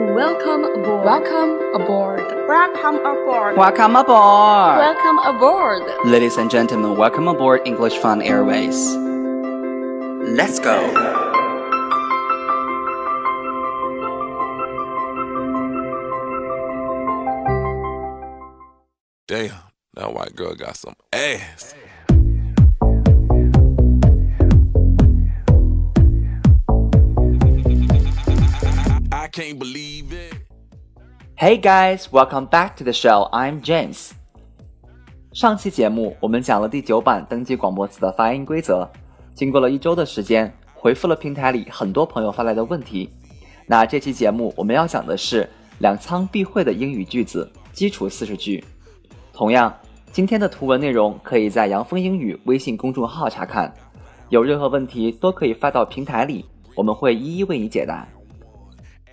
Welcome aboard. Welcome aboard. Welcome aboard. Welcome aboard! Welcome aboard. Ladies and gentlemen, welcome aboard English Fun Airways. Let's go! Damn, that white girl got some ass. Can't believe it. Hey guys, welcome back to the show. I'm James. 上期节目我们讲了第九版登记广播词的发音规则，经过了一周的时间，回复了平台里很多朋友发来的问题。那这期节目我们要讲的是两仓必会的英语句子基础四十句。同样，今天的图文内容可以在杨峰英语微信公众号查看。有任何问题都可以发到平台里，我们会一一为你解答。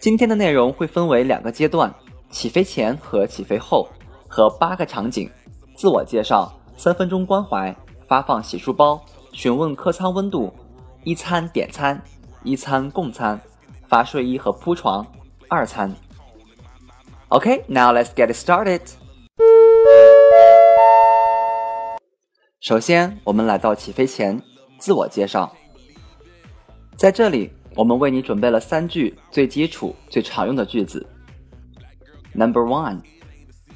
今天的内容会分为两个阶段：起飞前和起飞后，和八个场景：自我介绍、三分钟关怀、发放洗漱包、询问客舱温度、一餐点餐、一餐共餐、发睡衣和铺床、二餐。OK，now let's get started. 首先，我们来到起飞前，自我介绍。在这里，我们为你准备了三句最基础、最常用的句子。Number one,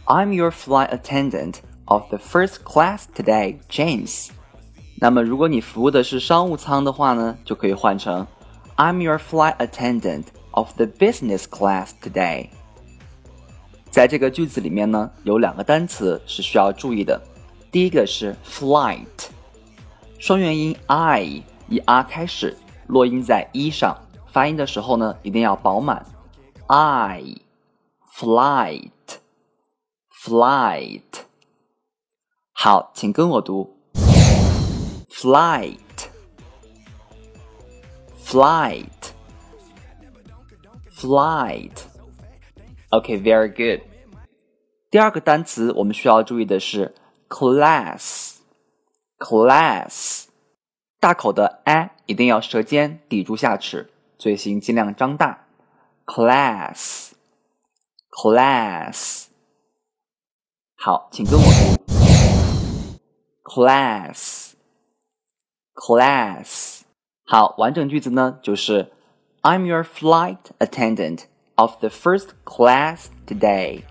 I'm your flight attendant of the first class today, James. 那么，如果你服务的是商务舱的话呢，就可以换成 I'm your flight attendant of the business class today. 在这个句子里面呢，有两个单词是需要注意的。第一个是 flight，双元音 i 以 r 开始，落音在一上，发音的时候呢，一定要饱满。i flight flight，好，请跟我读 flight flight flight。OK，very good。第二个单词我们需要注意的是 class，class，大口的 a 一定要舌尖抵住下齿，嘴型尽量张大。class，class，好，请跟我读 class，class。好，完整句子呢就是 I'm your flight attendant of the first class today。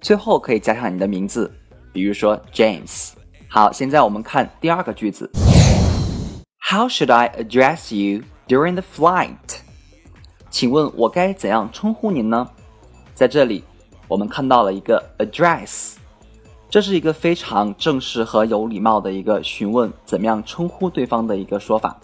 最后可以加上你的名字，比如说 James。好，现在我们看第二个句子。 How should I address you during the flight？请问我该怎样称呼您呢？在这里，我们看到了一个 address，这是一个非常正式和有礼貌的一个询问怎么样称呼对方的一个说法。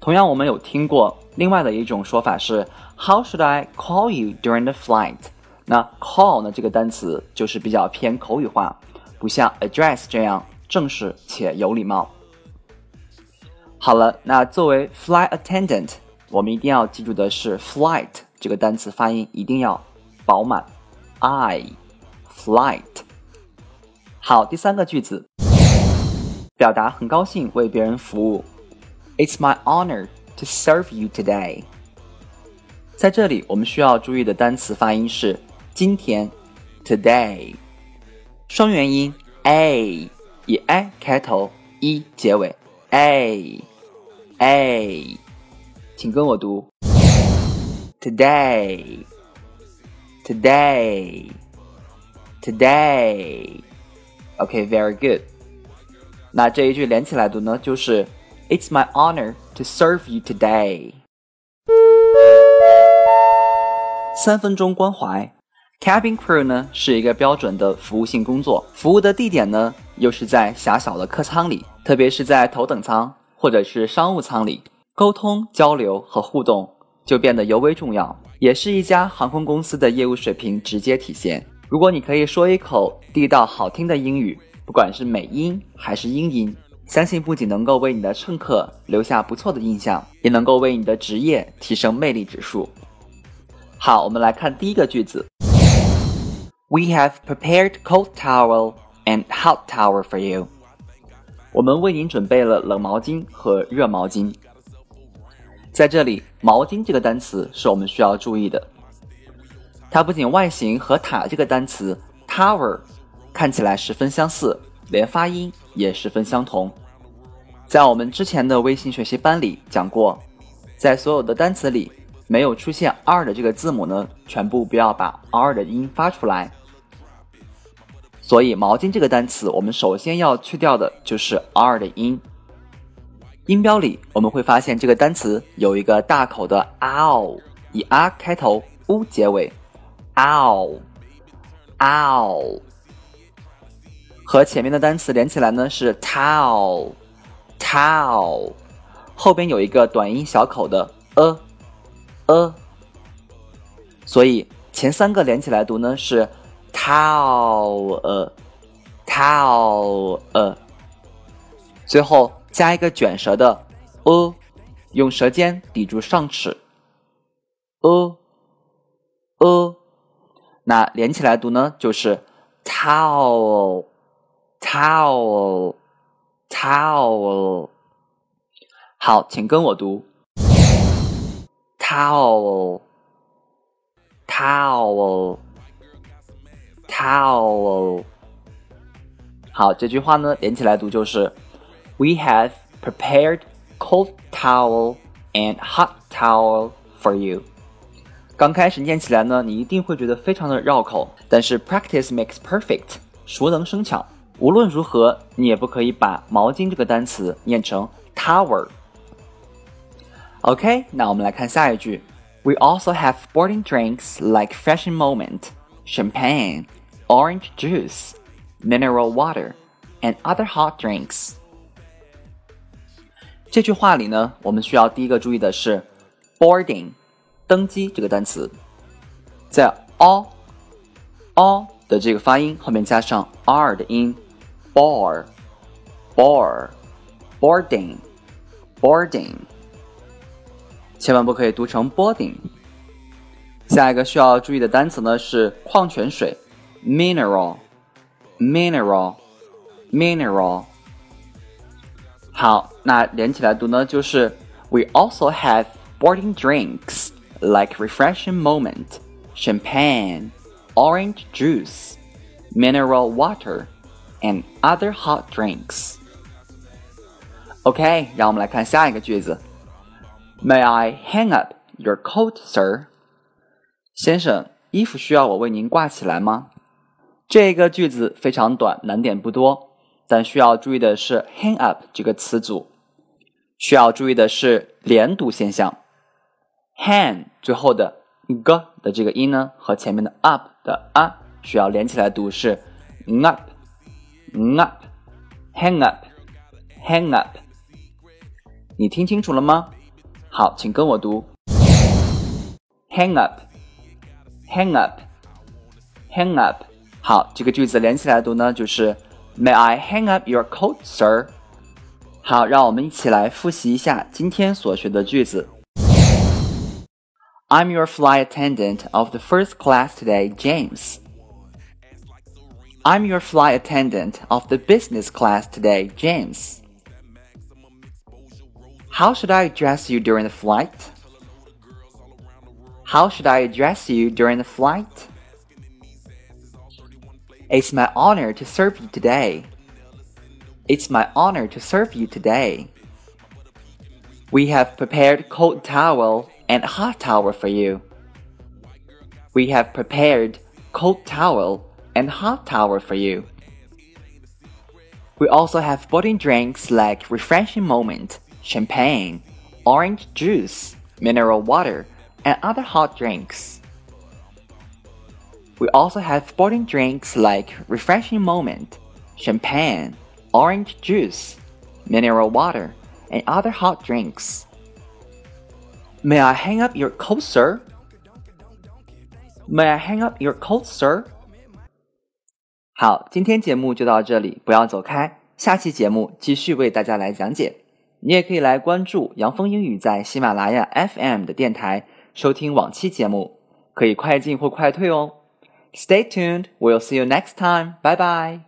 同样，我们有听过另外的一种说法是 How should I call you during the flight？那 call 呢这个单词就是比较偏口语化，不像 address 这样正式且有礼貌。好了，那作为 flight attendant，我们一定要记住的是 flight 这个单词发音一定要饱满，i flight。好，第三个句子，表达很高兴为别人服务。It's my honor to serve you today。在这里，我们需要注意的单词发音是今天，today，双元音 a 以 a 开头，e 结尾，a a，请跟我读，today today today。OK，very good。那这一句连起来读呢，就是 It's my honor to serve you today。三分钟关怀，cabin crew 呢是一个标准的服务性工作，服务的地点呢又是在狭小的客舱里，特别是在头等舱 或者是商务舱里，沟通、交流和互动就变得尤为重要，也是一家航空公司的业务水平直接体现。如果你可以说一口地道好听的英语，不管是美音还是英音，相信不仅能够为你的乘客留下不错的印象，也能够为你的职业提升魅力指数。好，我们来看第一个句子。We have prepared cold towel and hot towel for you。我们为您准备了冷毛巾和热毛巾。在这里，毛巾这个单词是我们需要注意的。它不仅外形和塔这个单词 tower 看起来十分相似，连发音也十分相同。在我们之前的微信学习班里讲过，在所有的单词里没有出现 r 的这个字母呢，全部不要把 r 的音发出来。所以毛巾这个单词，我们首先要去掉的就是 r 的音。音标里我们会发现这个单词有一个大口的 ow，以 r 开头，u 结尾，ow，ow，和前面的单词连起来呢是 tow，tow，后边有一个短音小口的 a，a，所以前三个连起来读呢是 towel，towel，最后。加一个卷舌的 “e”，用舌尖抵住上齿，“e”，“e”，那连起来读呢，就是 “towel”，“towel”，“towel”。好，请跟我读 towel，towel ：“towel”，“towel”，“towel”。好，这句话呢，连起来读就是。We have prepared cold towel and hot towel for you。刚开始念起来呢，你一定会觉得非常的绕口，但是 practice makes perfect，熟能生巧。无论如何，你也不可以把毛巾这个单词念成 towel。OK，那我们来看下一句。We also have sporting drinks like Fresh Moment, champagne, orange juice, mineral water, and other hot drinks. 这句话里呢，我们需要第一个注意的是 boarding 登机这个单词，在 all all 的这个发音后面加上 r 的音，board board boarding boarding，千万不可以读成 boarding。下一个需要注意的单词呢是矿泉水 mineral mineral mineral。好，那连起来读呢，就是 We also have sporting drinks like refreshing moment, champagne, orange juice, mineral water, and other hot drinks. OK，让我们来看下一个句子。May I hang up your coat, sir？先生，衣服需要我为您挂起来吗？ 这个句子非常短，难点不多。但需要注意的是，hang up 这个词组，需要注意的是连读现象。hang 最后的 g 的这个音呢，和前面的 up 的 a 需要连起来读是 up，up，hang up，hang up。你听清楚了吗？好，请跟我读，hang up，hang up，hang up。好，这个句子连起来读呢，就是。May I hang up your coat, sir？好，让我们一起来复习一下今天所学的句子。I'm your flight attendant of the first class today, James. I'm your flight attendant of the business class today, James. How should I address you during the flight? How should I address you during the flight? It's my honor to serve you today. It's my honor to serve you today. We have prepared cold towel and hot towel for you. We have prepared cold towel and hot towel for you. We also have sporting drinks like refreshing moment, champagne, orange juice, mineral water, and other hot drinks. We also have sporting drinks like Refreshing Moment, champagne, orange juice, mineral water, and other hot drinks. May I hang up your coat, sir? May I hang up your coat, sir? 好，今天节目就到这里，不要走开，下期节目继续为大家来讲解。你也可以来关注杨峰英语在喜马拉雅 FM 的电台，收听往期节目，可以快进或快退哦。 Stay tuned. We'll see you next time. Bye bye.